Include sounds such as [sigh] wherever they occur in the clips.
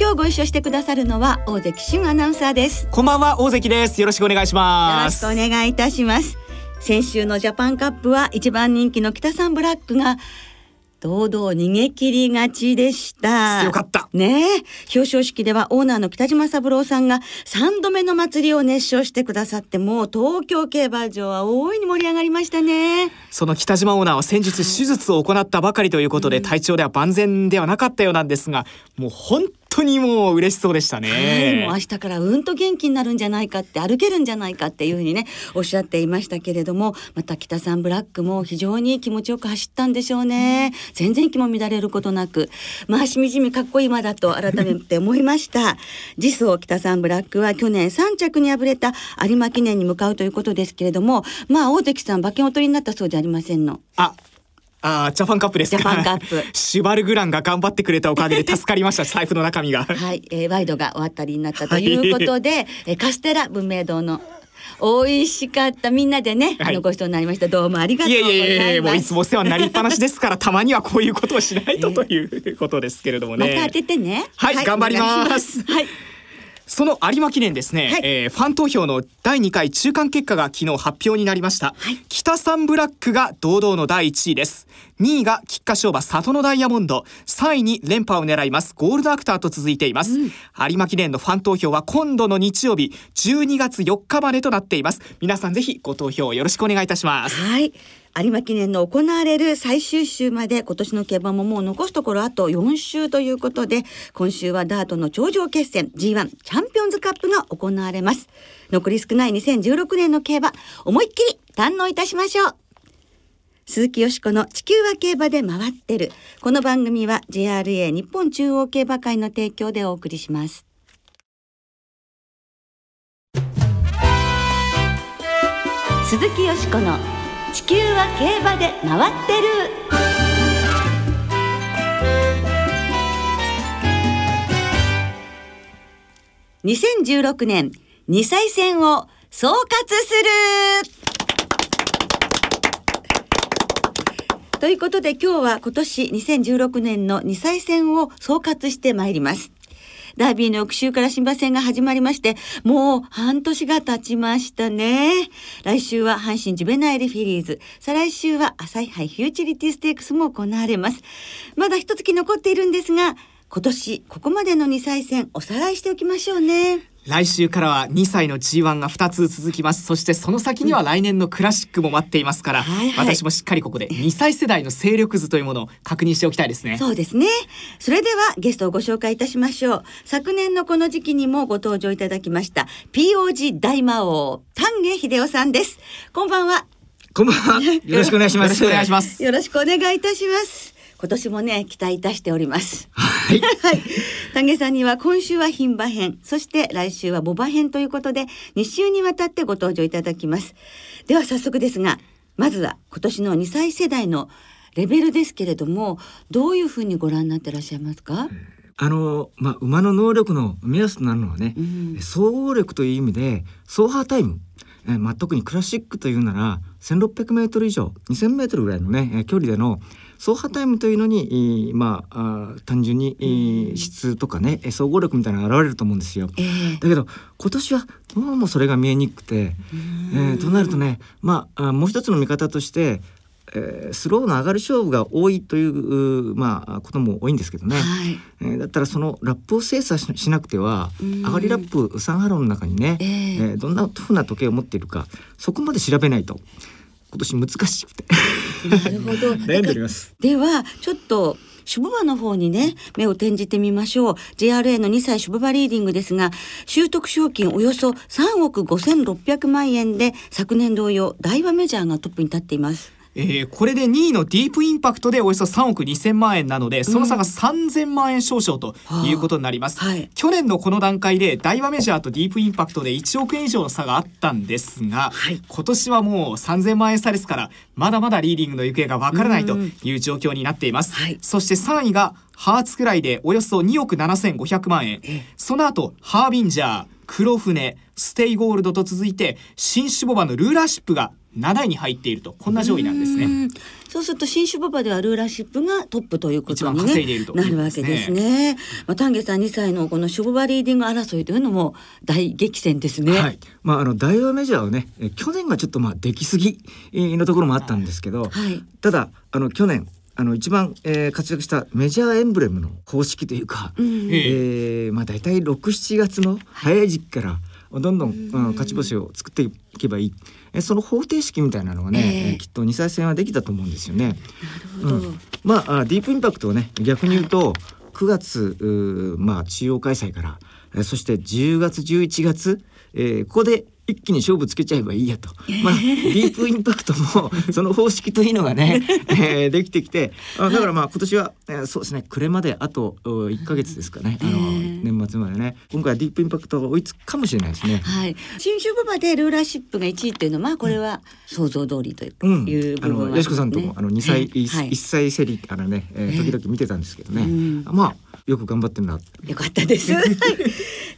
今日ご一緒してくださるのは大関俊アナウンサーですこんばんは大関ですよろしくお願いしますよろしくお願いいたします先週のジャパンカップは一番人気の北さんブラックが堂々逃げ切りがちでした。よかった。ねえ。表彰式ではオーナーの北島三郎さんが3度目の祭りを熱唱してくださって、もう東京競馬場は大いに盛り上がりましたね。その北島オーナーは先日手術を行ったばかりということで、体調では万全ではなかったようなんですが、もう本当にもう嬉しそうでしたね。はい、もう明日からうんと元気になるんじゃないかって歩けるんじゃないかっていうふうにねおっしゃっていましたけれどもまた北さんブラックも非常に気持ちよく走ったんでしょうね。全然気も乱れることなく。まあしみじみかっこいい馬だと改めて思いました。次走北さんブラックは去年3着に敗れた有馬記念に向かうということですけれどもまあ大関さん馬券お取りになったそうじゃありませんの。ああージャパンカップですか。ジャパンカップ。シュバルグランが頑張ってくれたおかげで助かりました。[laughs] 財布の中身が。はい、えー、ワイドがお当たりになったということで、えーカステラ文明堂の美味しかったみんなでね、はい。あのごちそうになりました。どうもありがというございます。やいやいやもういつもお世話になりっぱなしですからたまにはこういうことをしないとということですけれどもね。また当ててね。はい頑張ります。はいその有馬記念ですね、はい。えーファン投票の第2回中間結果が昨日発表になりました、はい。北サンブラックが堂々の第1位です。2位が菊花賞馬里のダイヤモンド。3位に連覇を狙います。ゴールドアクターと続いています、有馬記念のファン投票は今度の日曜日12月4日までとなっています。皆さんぜひご投票よろしくお願いいたします。はい有馬記念の行われる最終週まで今年の競馬ももう残すところあと4週ということで今週はダートの頂上決戦 G1 チャンピオンズカップが行われます。残り少ない2016年の競馬思いっきり堪能いたしましょう。鈴木よしこの地球は競馬で回ってる。この番組は JRA 日本中央競馬会の提供でお送りします。鈴木よしこの地球は競馬で回ってる2016年2歳戦を総括するということで今日は今年2016年の2歳戦を総括してまいります。ダービーの翌週から新馬戦が始まりまして、もう半年が経ちましたね。来週は阪神ジュベナイルフィリーズ、再来週は朝日杯フューチュリティステークスも行われます。まだ一月残っているんですが、今年ここまでの2歳戦おさらいしておきましょうね。来週からは2歳の G1 が2つ続きますそしてその先には来年のクラシックも待っていますから、はいはい私もしっかりここで2歳世代の勢力図というものを確認しておきたいですねそうですね。それではゲストをご紹介いたしましょう。昨年のこの時期にもご登場いただきました POG 大魔王丹下秀夫さんです。こんばんは。こんばんは。よろしくお願いします。[laughs] よろしくお願いしますよろしくお願いいたします。今年もね期待いたしております。はい。[laughs] はい。丹下さんには今週は牝馬編、そして来週は牡馬編ということで2週にわたってご登場いただきます。では早速ですが、まずは今年の2歳世代のレベルですけれども、どういうふうにご覧になってらっしゃいますか？あの、まあ、馬の能力の目安となるのはね、うん総合力という意味で、走破タイム。えーまあ、特にクラシックというなら1600メートル以上2000メートルぐらいのねえー距離での走破タイムというのに、えーまああー単純に、えー質とかねえー総合力みたいなのが現れると思うんですよ。ええ。だけど今年はどうもそれが見えにくくて、えーとなるとねまああもう一つの見方として、えースローの上がり勝負が多いといううまあことも多いんですけどね、はい。えーだったらそのラップを精査ししなくてはうん上がりラップ3ハローの中にね、えええーどんなふうな時計を持っているかそこまで調べないと今年難しくてなるほど。[laughs] 悩んでおります。ではちょっとシュブ馬の方にね目を転じてみましょう JRA の2歳シュブ馬リーディングですが習得賞金およそ3億5600万円で昨年同様大和メジャーがトップに立っていますえー、これで2位のディープインパクトでおよそ3億2000万円なのでその差が3000万円少々ということになります、はあはい。去年のこの段階で大和メジャーとディープインパクトで1億円以上の差があったんですが、はい。今年はもう3000万円差ですからまだまだリーディングの行方がわからないという状況になっています、はい。そして3位がハーツくらいでおよそ2億7500万円。その後ハービンジャー黒船ステイゴールドと続いて新種牡馬のルーラーシップが7位に入っているとこんな上位なんですね。うんそうすると新種牡馬ではルーラーシップがトップということに、ね、稼いでいるとなるわけですね。まあ、丹下さん2歳のこの種牡馬リーディング争いというのも大激戦ですね。はい、まああのダイワメジャーはね、え去年がちょっとまあ出来すぎえーのところもあったんですけど、はいただあの去年あの一番、えー活躍したメジャーエンブレムの方式というか、うんええーまあ大体6、7月の早い時期からどんどん、うん。勝ち星を作っていけばいい。えその方程式みたいなのがね、ええ。えーきっと2歳戦はできたと思うんですよね。なるほど。うん。まああディープインパクトをね逆に言うと9月まあ中央開催からえーそして10月11月、えーここで一気に勝負つけちゃえばいいやと、まあ、ディープインパクトも [laughs] その方式というのがね、えーできてきて。あだからまあ今年は、えーそうですね。暮れまであとう1ヶ月ですかね、あのえー年末までね。今回はディープインパクトが追いつくかもしれないですね。はい、新種ボバでルーラーシップが1位っていうのはまあこれは想像通りという,、うん、いうあ部分はよしこさんともあの2歳、一はい。一歳セリあのね、えーええ時々見てたんですけどね、うん。まあよく頑張ってるなよかったです。[laughs] はい。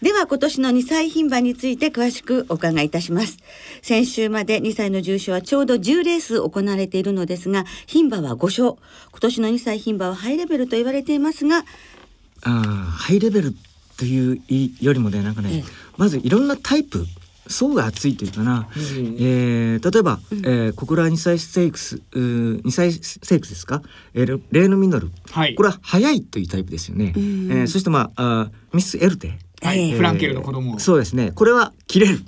では今年の2歳牝馬について詳しくお伺いいたします。先週まで2歳の重賞はちょうど10レース行われているのですが、牝馬は5勝。今年の2歳牝馬はハイレベルと言われていますが、あーハイレベルというよりもねなんかね、ええ。まずいろんなタイプ層が厚いというかな、えー例えば、えー、小倉2歳ステークスうー2歳ステークスですか、えーレレーヌミノル、はい。これは速いというタイプですよね、えんーそしてまああーミスエルテ。はい。ええフランケルの子供。そうですね。これは切れる、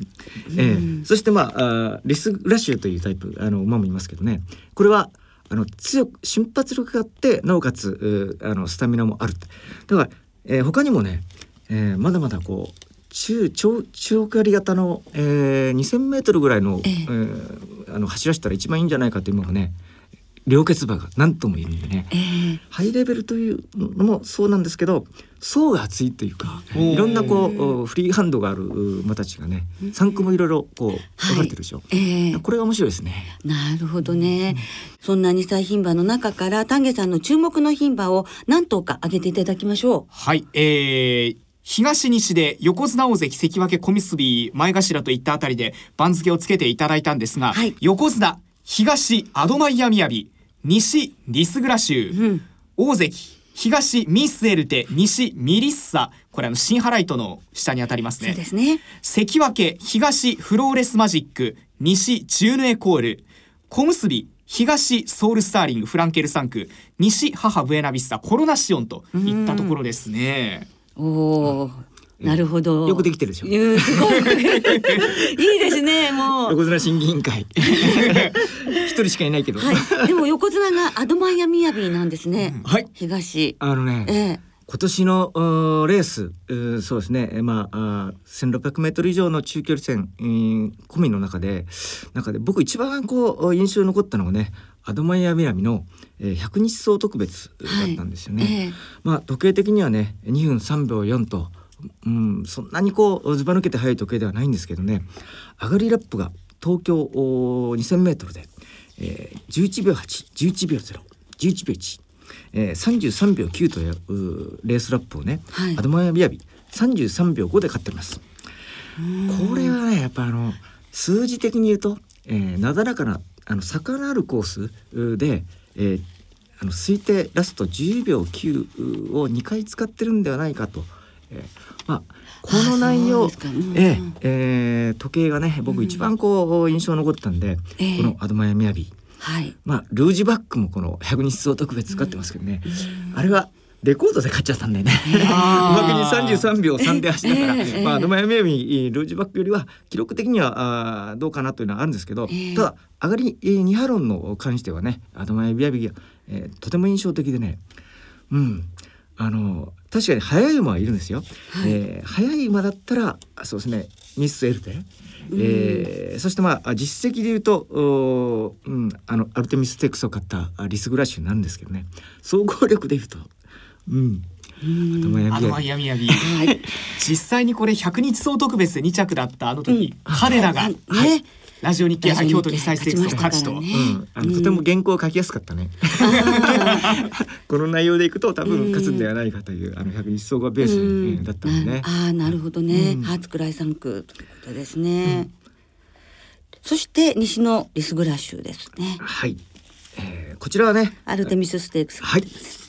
えーそしてまああーリスラッシュというタイプあの馬もいますけどね。これはあの強く瞬発力があってなおかつうーあのスタミナもあるだから、えー他にもね、えーまだまだこう中長長距離型の、えー、2,000メートルぐらいの,、ええ。えーあの走らせたら一番いいんじゃないかというのがね両決馬が何とも言えるんでね、えーハイレベルというのもそうなんですけど層が厚いというかいろんなこうおフリーハンドがあるう馬たちがね3区もいろいろこう分かれてるでしょ、えーこれが面白いですね。なるほどね。そんな2歳牝馬の中から丹下さんの注目の牝馬を何頭か挙げていただきましょはい、えー東西で横綱大関関脇小結前頭といったあたりで番付をつけていただいたんですが、はい。横綱東アドマイヤミヤビ西リスグラシュー、うん。大関東ミスエルテ西ミリッサ。これあのシンハライトの下にあたりますね。ですね。関脇東フローレスマジック西ジューヌエコール。小結東ソウルスターリングフランケル3区西母ブエナビスタコロナシオンといったところですね。おお、なるほど。よくできてるでしょ。うん。すごい。いいですね、もう。[laughs] 横綱審議委員会。[laughs] 一人しかいないけど、はい、でも横綱がアドマイヤミヤビなんですね。はい。東。あのね、ええ。今年のうーレースうーそうですね。えまああー 1600m 以上の中距離戦、えー込みの中で中で僕一番こう印象に残ったのがねアドマイヤ南の、えー、100日走特別だったんですよね。ええまあ時計的にはね2分3秒4と、うん、そんなにこうずば抜けて速い時計ではないんですけどね上がりラップが東京おー 2000m で、えー、11秒811秒011秒1。えー、33秒9というレースラップをね、はいアドマイヤビヤビ33秒5で勝ってます。これはねやっぱあの数字的に言うと、えーなだらかなあの坂のあるコースうーで、えーあの推定ラスト10秒9を2回使ってるんではないかと、えーまあこの内容あそうですか。うん。えーえー時計がね僕一番こう印象に残ったんで、ええ。このアドマイヤミヤビ。はい。まあルージュバックもこの100日走特別使ってますけどね、あれはレコードで買っちゃったんだよね。うまくに33秒3で走ったから、ええまあドマヤミヤビルージュバックよりは記録的にはあーどうかなというのはあるんですけど、ええただ上がり、えー、2ハロンの関してはねアドマヤビヤビが、えーとても印象的でね、うん、あの確かに速い馬はいるんですよ。はい。えー速い馬だったらあそうですねミスエルテ、えーそしてまあ実績で言うと、うん、あのアルテミステックスを買ったあリスグラッシュになるんですけどね。総合力で言うと、うん、あとマイアあのミマイアミヤビはい。実際にこれ100日総特別で2着だったあの時、彼らが、ねはい。ラジオ日経杯京都2歳ステークスを勝ちと、ね。うん、あのとても原稿を書きやすかったね。[laughs] この内容でいくと多分勝つんではないかという、あの百日総合ベース、うだったんでね。ああなるほどね、うん。ハーツクライサンクということですね、そして西のリスグラッシュですね。はい、えーこちらはねアルテミスステークス。はい、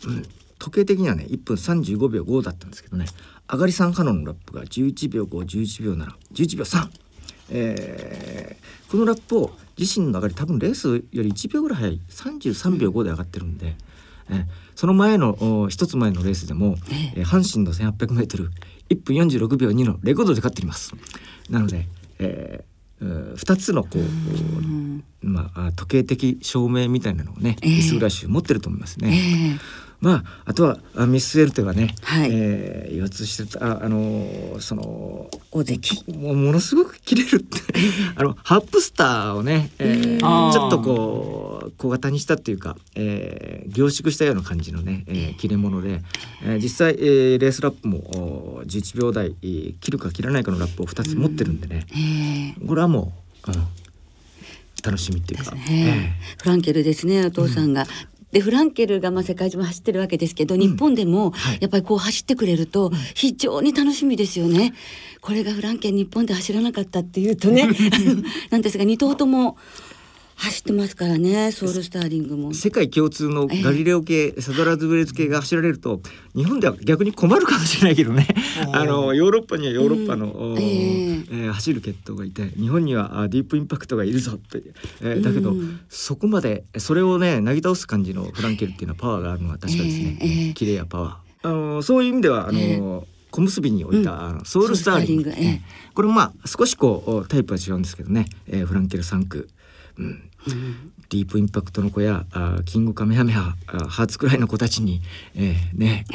うん、時計的にはね1分35秒5だったんですけどね。上がり3カノンのラップが11秒511秒711秒3、えーこのラップを自身の上がり多分レースより1秒ぐらい早い33秒5で上がってるんで、えーその前のお一つ前のレースでも、えー阪神の 1800m1 分46秒2のレコードで勝っています。なので、えーうん2つのこう、うん。まあ、あ時計的証明みたいなのをね、ええ。リスグラッシュ持ってると思いますえね。えまああとはあミスエルテはね、はい。えー、腰痛してたああのーその大関。もうものすごく切れるって。[laughs] あのハップスターをね、えーちょっとこう小型にしたっていうか、えー凝縮したような感じのね、えー切れ物で、えー実際、えーレースラップもおー11秒台、えー切るか切らないかのラップを2つ持ってるんでね、ええ。これはもう、うん楽しみっていうか。ね。フランケルですねお父さんが。でフランケルがまあ世界中も走ってるわけですけど、日本でもはい。やっぱりこう走ってくれると非常に楽しみですよね。これがフランケル日本で走らなかったっていうとね [laughs] なんですが2頭とも走ってますからねソウルスターリングも。世界共通のガリレオ系、サドラーズウェルズ系が走られると日本では逆に困るかもしれないけどね。あのヨーロッパにはヨーロッパの、うん。おーええ。えー走る血統がいて日本にはあディープインパクトがいるぞって、えーだけど、うんそこまでそれをねなぎ倒す感じのフランケルっていうのはパワーがあるのは確かですね、ええええ。キレやパワー。あのそういう意味ではあの、え小結びに置いた、うん。あのソウルスターリング。ソウルスターリングええ。これもまあ少しこうおタイプは違うんですけどね、えーフランケル3区、うん、うんディープインパクトの子やあーキングカメハメハハーツくらいの子たちに、えーね、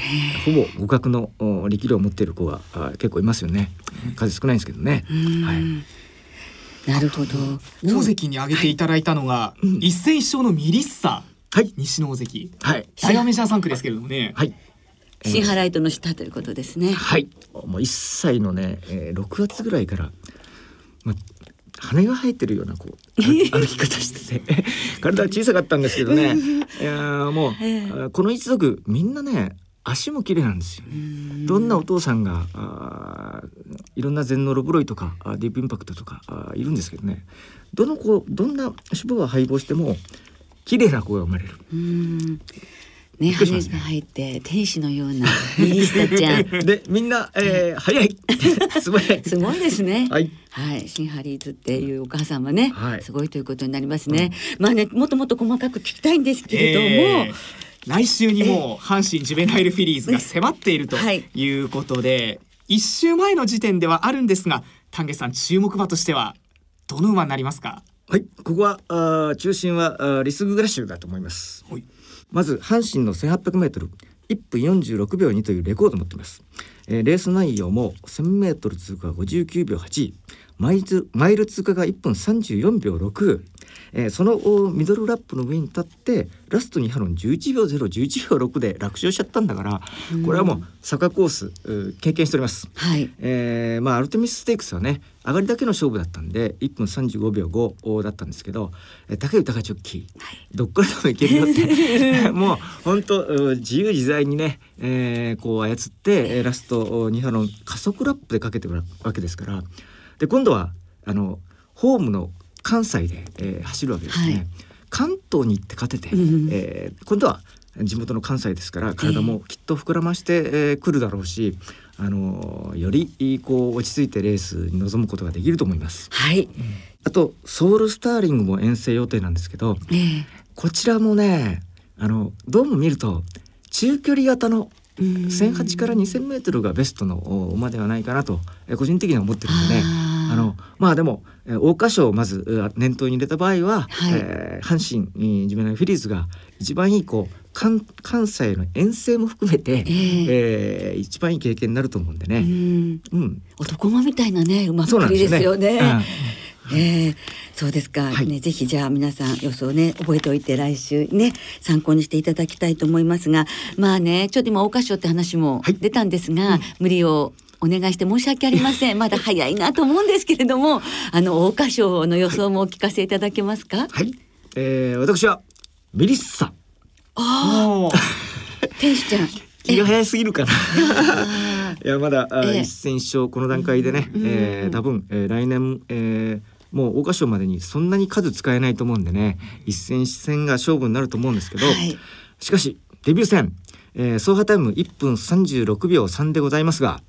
ほぼ互角のお力量を持っている子が結構いますよね。数少ないんですけどね、うん。はい、なるほど。大関に挙げていただいたのが、うん。一戦一勝のミリッサ。はい。西の大関。はい。ダイヤメジャー3区ですけれどもね、はい。新ハライトの下ということですね。はい。もう1歳のね、えー、6月ぐらいから、まあ、羽が生えてるようなこう [laughs] 歩き方してて。[laughs] 体は小さかったんですけどね。[laughs] いやーもう、えーこの一族みんなね足も綺麗なんですよ。どんなお父さんがあーいろんな全能ロブロイとかディープインパクトとかあーいるんですけどね。どの子どんな脂肪が配合しても綺麗な子が生まれる。うん。ね、羽が入って天使のようなミリスタちゃん。[laughs] でみんな、えー、早い。[laughs] すごい。すごいですね。はい。はい、シンハリーズっていうお母さんはね、はい。すごいということになりますね。まあね、もっともっと細かく聞きたいんですけれども、えー来週にもう阪神ジュベナイルフィリーズが迫っているとはい。いうことで、一週前の時点ではあるんですが丹下さん注目馬としてはどの馬になりますか？はい。ここはあー中心はあーリスググラッシュだと思います。はいまず阪神の 1800m1 分46秒2というレコードを持っています、えーレース内容も 1000m 通過が59秒8マイマイル通過が1分34秒6、えーそのおミドルラップの上に立ってラスト2ハロン11秒011秒6で楽勝しちゃったんだからこれはもう坂コース経験しております。はい、えーまあアルテミスステークスはね上がりだけの勝負だったんで1分35秒5だったんですけど、えー、高い高いジョッキー、どっからでもいけるよって。[laughs] [laughs] もう本当う自由自在にね、えーこう操ってえーラスト2波の加速ラップでかけてるわけですから。で今度はあのホームの関西で、えー走るわけですね。はい。関東に行って勝てて、うんえー今度は地元の関西ですから体もきっと膨らましてく、えー来るだろうし、あのーよりこう落ち着いてレースに臨むことができると思います。はい、あとソウルスターリングも遠征予定なんですけどええ。こちらもねあのどうも見ると中距離型のうん。1,008から2,000メートルがベストのお馬ではないかなとえー個人的には思ってるんでね。ああのまあでもえー桜花賞をまずう念頭に入れた場合は、はい。えー阪神えージュベナフィリーズが一番いいこう関関西の遠征も含めて、えー一番いい経験になると思うんでうね。ん。うん、男間みたいなね馬っぷりですよね。うん。ええそうですか、はい。ねぜひじゃあ皆さん予想ね覚えておいて来週ね参考にしていただきたいと思いますがまあねちょっと今桜花賞って話もはい。出たんですが、無理をお願いして申し訳ありません。まだ早いなと思うんですけれどもあの桜花賞の予想もお聞かせいただけますか？はい、えー、私はメリッサおー。[laughs] 天使ちゃん。気が早すぎるかな。あ [laughs] いやまだ、あええ。一戦勝この段階でね、うんえー多分、えー来年、えーもう桜花賞までにそんなに数使えないと思うんでね一戦一戦が勝負になると思うんですけど、はい。しかしデビュー戦、えー走破タイム1分36秒3でございますが、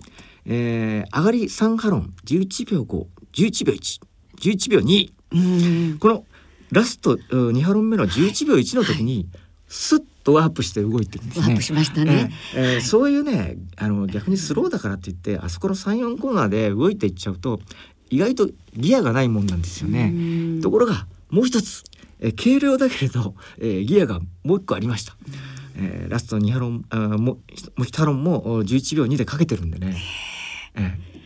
えー上がり3ハロン11秒511秒111秒2うん。このラスト2ハロン目の11秒1の時に、スッとワープして動いてるんですね。ワープしましたね。えええーそういうねあの逆にスローだからって言ってあそこの34コーナーで動いていっちゃうと意外とギアがないもんなんですよね。うん。ところがもう一つ、えー軽量だけれど、えーギアがもう一個ありました。えーラスト2ハロンあーももう1ハロンもお11秒2でかけてるんでね、えー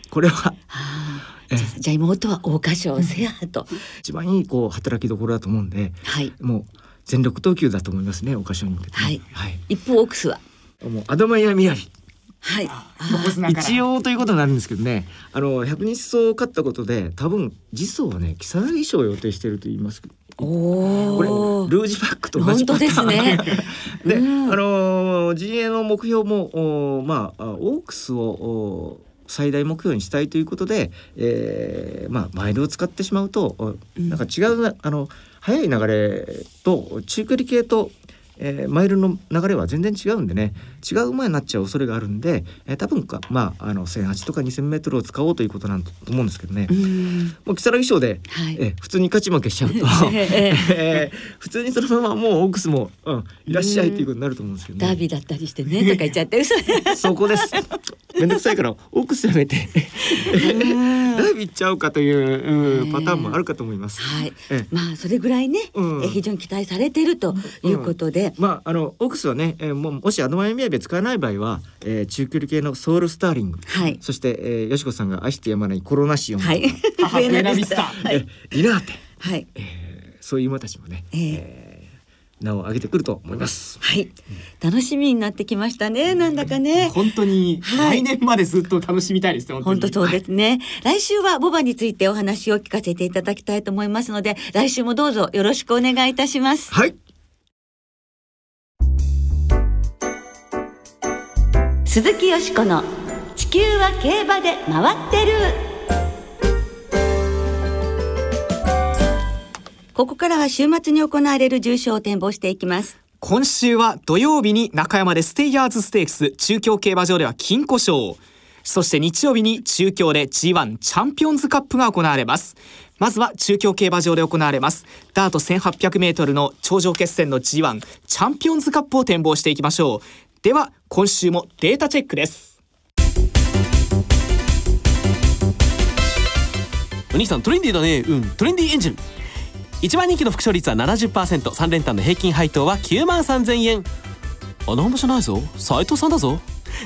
これははあえじゃじゃあ妹は桜花賞制覇と、一番いいこう働きどころだと思うんではい。もう全力投球だと思いますねお菓子に向けてね、はい。はい、一方オークスは？もうアドマイヤミヤリはい。一応ということになるんですけどね。あの百日走を勝ったことで多分次走はね如月賞を予定していると言います。おこれおルージパックと同じパターン。本当ですね。で、[laughs] うん。あのー陣営の目標もおまああオークスをお最大目標にしたいということで、えーまあ、マイルを使ってしまうとおうんなんか違うなあの速い流れと中距離系と、えーマイルの流れは全然違うんでね違う馬になっちゃう恐れがあるんで、えー多分か、まあ、あの1,800とか 2,000m を使おうということなんだと思うんですけどね。うんもう如月賞で、はいえー普通に勝ち負けしちゃうと、え [laughs] えー [laughs] 普通にそのままもうオークスも、うん、いらっしゃいということになると思うんですけどね。ダービーだったりしてねとか言っちゃって嘘 [laughs] そこです。めんどくさいからオークスやめて。ダービー行っちゃおうかという、うんパターンもあるかと思います。はい。ええ。まあそれぐらいね、うん。え非常に期待されているということで、まああのオークスはね、えーもうもしアドマイミヤビ使わない場合は、えー中距離系のソウルスターリング、はい。そして、えー、よしこさんが愛してやまないコロナシオン。はい。[laughs] 母 [laughs] ベナビスタ。はい、えリナーテ、はい。えーそういう馬たちもね、えええー名を上げてくると思います。はい、楽しみになってきましたねなんだかね。本当にはい。来年までずっと楽しみたいですね。本当そうす。ですね、来週はボバについてお話を聞かせていただきたいと思いますので来週もどうぞよろしくお願いいたします。はい、鈴木よしこの地球は競馬で回ってるここからは週末に行われる重賞を展望していきます。今週は土曜日に中山でステイヤーズステークス中京競馬場では金庫賞。そして日曜日に中京で G1 チャンピオンズカップが行われます。まずは中京競馬場で行われます。ダート1800メートルの頂上決戦の G1 チャンピオンズカップを展望していきましょう。では、今週もデータチェックです。お兄さん、トレンディーだね。うん、トレンディーエンジン。1番人気の副賞率は 70%3 連単の平均配当は9万3000円。あ何んもじゃないぞ。斎藤さんだぞ。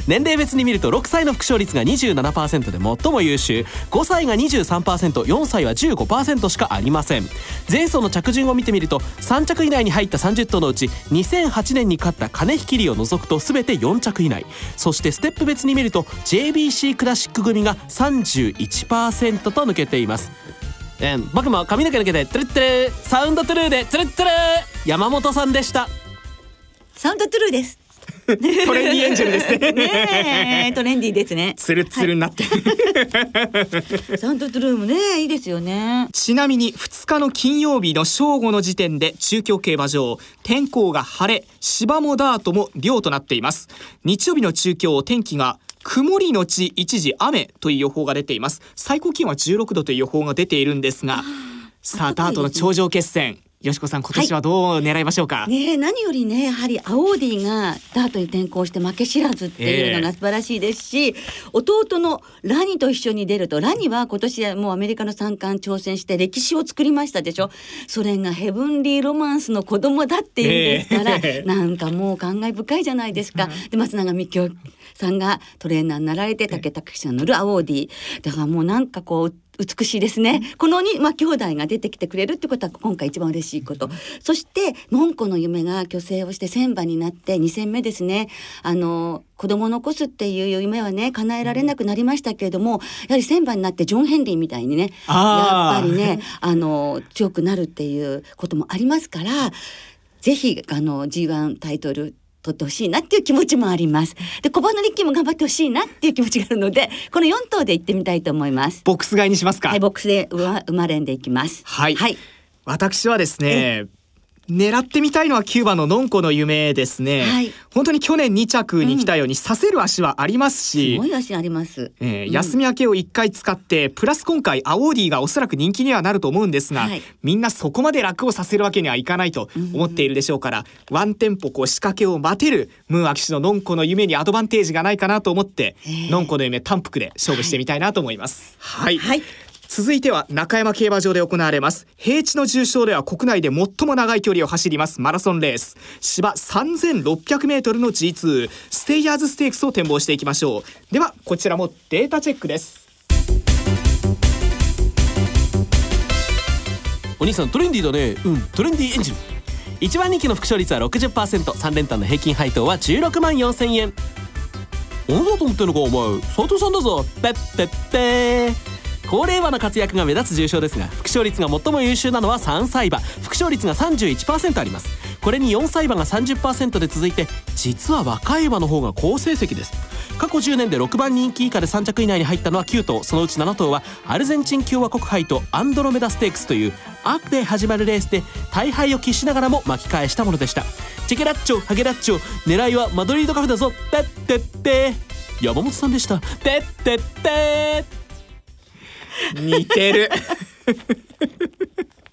年齢別に見ると6歳の副賞率が27%で最も優秀。5歳が 23%4 歳は15%しかありません。前走の着順を見てみると3着以内に入った30頭のうち2008年に勝った金引きりを除くと全て4着以内。そしてステップ別に見ると JBC クラシック組が31%と抜けています。えん、僕も髪の毛抜けてトゥルトゥルサウンドトゥルーでトゥルトゥル。山本さんでした。サウンドトゥルーです。[laughs] トレンディーエンジェルですね。ねえトレンディーですね。ツルツルになって、サウンドトゥルーもねいいですよね。ちなみに2日の金曜日の正午の時点で中京競馬場天候が晴れ芝もダートも良となっています。日曜日の中京天気が曇りのち一時雨という予報が出ています。最高気温は16度という予報が出ているんですがさあダートの頂上決戦よしこさん今年はどう狙いましょうか、ねえ何よりねやはりアウォーディーがダートに転向して負け知らずっていうのが素晴らしいですし、弟のラニと一緒に出るとラニは今年はもうアメリカの三冠挑戦して歴史を作りましたでしょ？それがヘブンリーロマンスの子供だっていうんですから、ええ。なんかもう感慨深いじゃないですか。で松永幹夫さんがトレーナーになられて武豊騎手が乗るアウォーディー。だからもうなんかこう美しいですね。このにまあ兄弟が出てきてくれるってことは今回一番嬉しいこと。そしてのんこの夢が虚勢をして千馬になって2戦目ですね。あの子供を残すっていう夢はね叶えられなくなりましたけれども、やはり千馬になってジョン・ヘンリーみたいにね、やっぱりねあの強くなるっていうこともありますから、ぜひあの G1 タイトル取ってほしいなっていう気持ちもあります。で、小花力も頑張ってほしいなっていう気持ちがあるので、この4頭で行ってみたいと思います。ボックス買いにしますか？はい、ボックスで馬馬連で行きます。はいはい。私はですね狙ってみたいのは9番ののんこの夢ですね、はい。本当に去年2着に来たようにさせる足はありますすし、ごい足あります。えーうん。休み明けを1回使ってプラス今回アオーディがおそらく人気にはなると思うんですが、はい。みんなそこまで楽をさせるわけにはいかないと思っているでしょうから、ワンテンポこう仕掛けを待てるムーンアキシののんこの夢にアドバンテージがないかなと思って、え。ーのんこの夢単服で勝負してみたいなと思います。はい、はい。続いては中山競馬場で行われます。平地の重賞では国内で最も長い距離を走ります。マラソンレース。芝 3600m の G2 ステイヤーズステークスを展望していきましょう。ではこちらもデータチェックです。お兄さんトレンディーだね。うんトレンディーエンジン。一番人気の副賞率は 60%3 連単の平均配当は16万4千円。女だと思ってんのかお前。斉藤さんだぞ。てってって高齢馬の活躍が目立つ重賞ですが副賞率が最も優秀なのは3歳馬。副賞率が31%あります。これに4歳馬が30%で続いて実は若い馬の方が好成績です。過去10年で6番人気以下で3着以内に入ったのは9頭そのうち7頭はアルゼンチン共和国杯とアンドロメダステークスという「ア」で始まるレースで大敗を喫しながらも巻き返したものでした。チェケラッチョハゲラッチョ狙いはマドリードカフェだぞ。てってって。山本さんでした。てってって。似てる。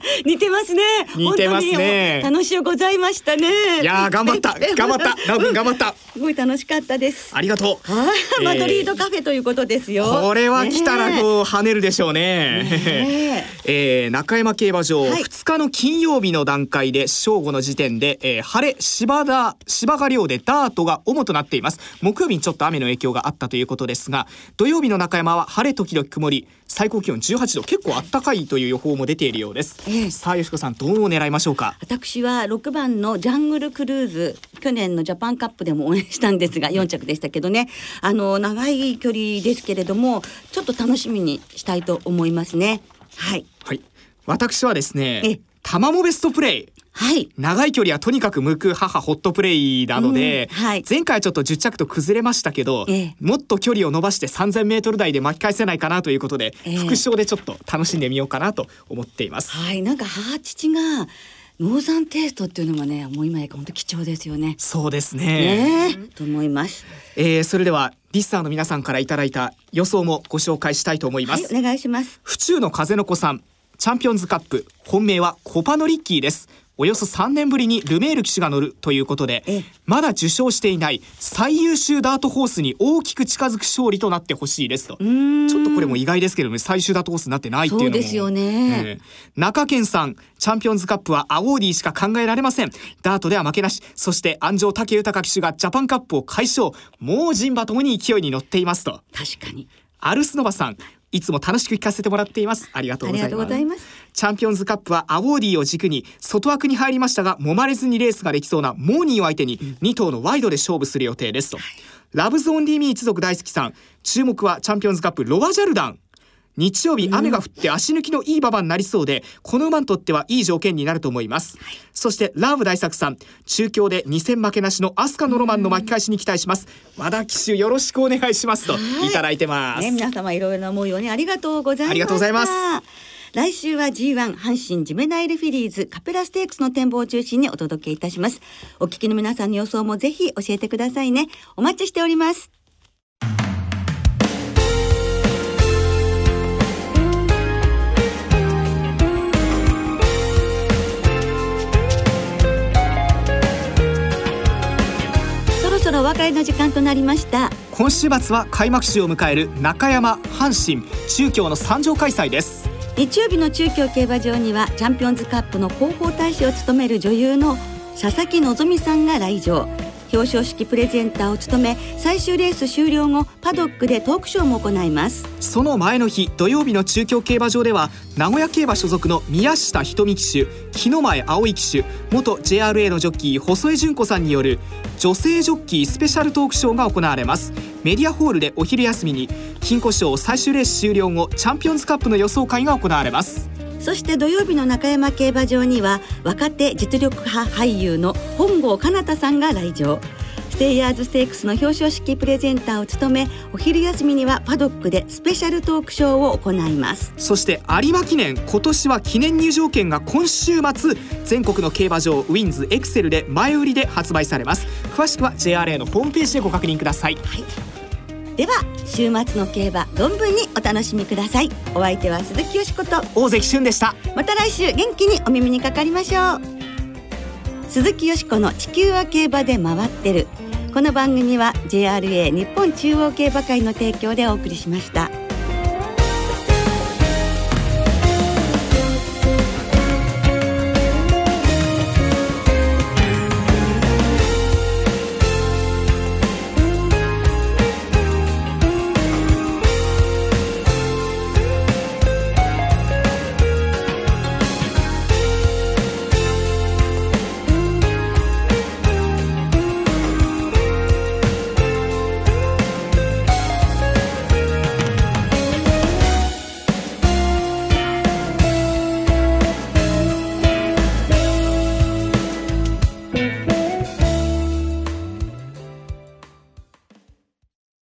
[laughs] 似てますね。似てますね。楽しゅうございましたね。いやー頑張った。頑張った。ナオ君頑張った。すごい楽しかったです。ありがとう。はい、マドリードカフェということですよ。これは来たらねこう跳ねるでしょうね。ねえ。[laughs] ー中山競馬場、はい。2日の金曜日の段階で正午の時点で、えー晴れ芝田芝が量でダートが主となっています。木曜日にちょっと雨の影響があったということですが土曜日の中山は晴れ時々曇り最高気温18度結構あったかいという予報も出ているようです、ええ。さあよしこさんどう狙いましょうか？私は6番のジャングルクルーズ去年のジャパンカップでも応援したんですが4着でしたけどね。あの長い距離ですけれどもちょっと楽しみにしたいと思いますね。はい。はい。私はですえね玉もベストプレイはい。長い距離はとにかく向く母ホットプレイなので、うん。はい。前回はちょっと10着と崩れましたけど、ええ。もっと距離を伸ばして 3000m 台で巻き返せないかなということで、ええ。副賞でちょっと楽しんでみようかなと思っています。はい。なんか母父がノーザンテイストっていうのがねもう今や本当貴重ですよね。そうですね。ね。えと思います。えーそれではリスターの皆さんからいただいた予想もご紹介したいと思います。はいお願いします。府中の風の子さん。チャンピオンズカップ。本命はコパノリッキーですおよそ3年ぶりにルメール騎手が乗るということでええ。まだ受賞していない最優秀ダートホースに大きく近づく勝利となってほしいですと。ちょっとこれも意外ですけどね最終ダートホースになってないっていうのも。そうですよね。ええ。中堅さんチャンピオンズカップはアウォーディーしか考えられません。ダートでは負けなし。そして鞍上武豊騎手がジャパンカップを快勝。もう人馬ともに勢いに乗っていますと。確かに。アルスノバさんいつも楽しく聞かせてもらっています。ありがとうございます。チャンピオンズカップはアウォーディーを軸に外枠に入りましたが揉まれずにレースができそうなモーニンを相手に2頭のワイドで勝負する予定です。と、ラブズオンリーミー一族大好きさん。注目はチャンピオンズカップロワジャルダン日曜日雨が降って足抜きのいい馬場になりそうでこの馬にとってはいい条件になると思います、そしてラーブ大作さん中京で2戦負けなしのアスカのロマンの巻き返しに期待します。和田騎手よろしくお願いしますとはい。いただいてます、ね、皆様いろいろな思いをねありがとうございました。ありがとうございます。来週は G1 阪神ジメナイルフィリーズカペラステークスの展望を中心にお届けいたします。お聞きの皆さんの予想もぜひ教えてくださいね。お待ちしておりますえの時間となりました。今週末は開幕週を迎える中山阪神中京の参上開催です。日曜日の中京競馬場にはチャンピオンズカップの広報大使を務める女優の佐々木希さんが来場表彰式プレゼンターを務め最終レース終了後パドックでトークショーも行います。その前の日土曜日の中京競馬場では名古屋競馬所属の宮下瞳騎手木の前葵騎手元 JRA のジョッキー細江純子さんによる女性ジョッキースペシャルトークショーが行われます。メディアホールでお昼休みに金庫賞最終レース終了後チャンピオンズカップの予想会が行われます。そして土曜日の中山競馬場には若手実力派俳優の本郷奏太さんが来場。ステイヤーズステークスの表彰式プレゼンターを務めお昼休みにはパドックでスペシャルトークショーを行います。そして有馬記念今年は記念入場券が今週末全国の競馬場ウィンズエクセルで前売りで発売されます。詳しくは JRA のホームページでご確認くださいでは週末の競馬存分にお楽しみください。お相手は鈴木よしこと。大関俊でした。また来週元気にお耳にかかりましょう。鈴木よしこの地球は競馬で回ってる。この番組は JRA 日本中央競馬会の提供でお送りしました。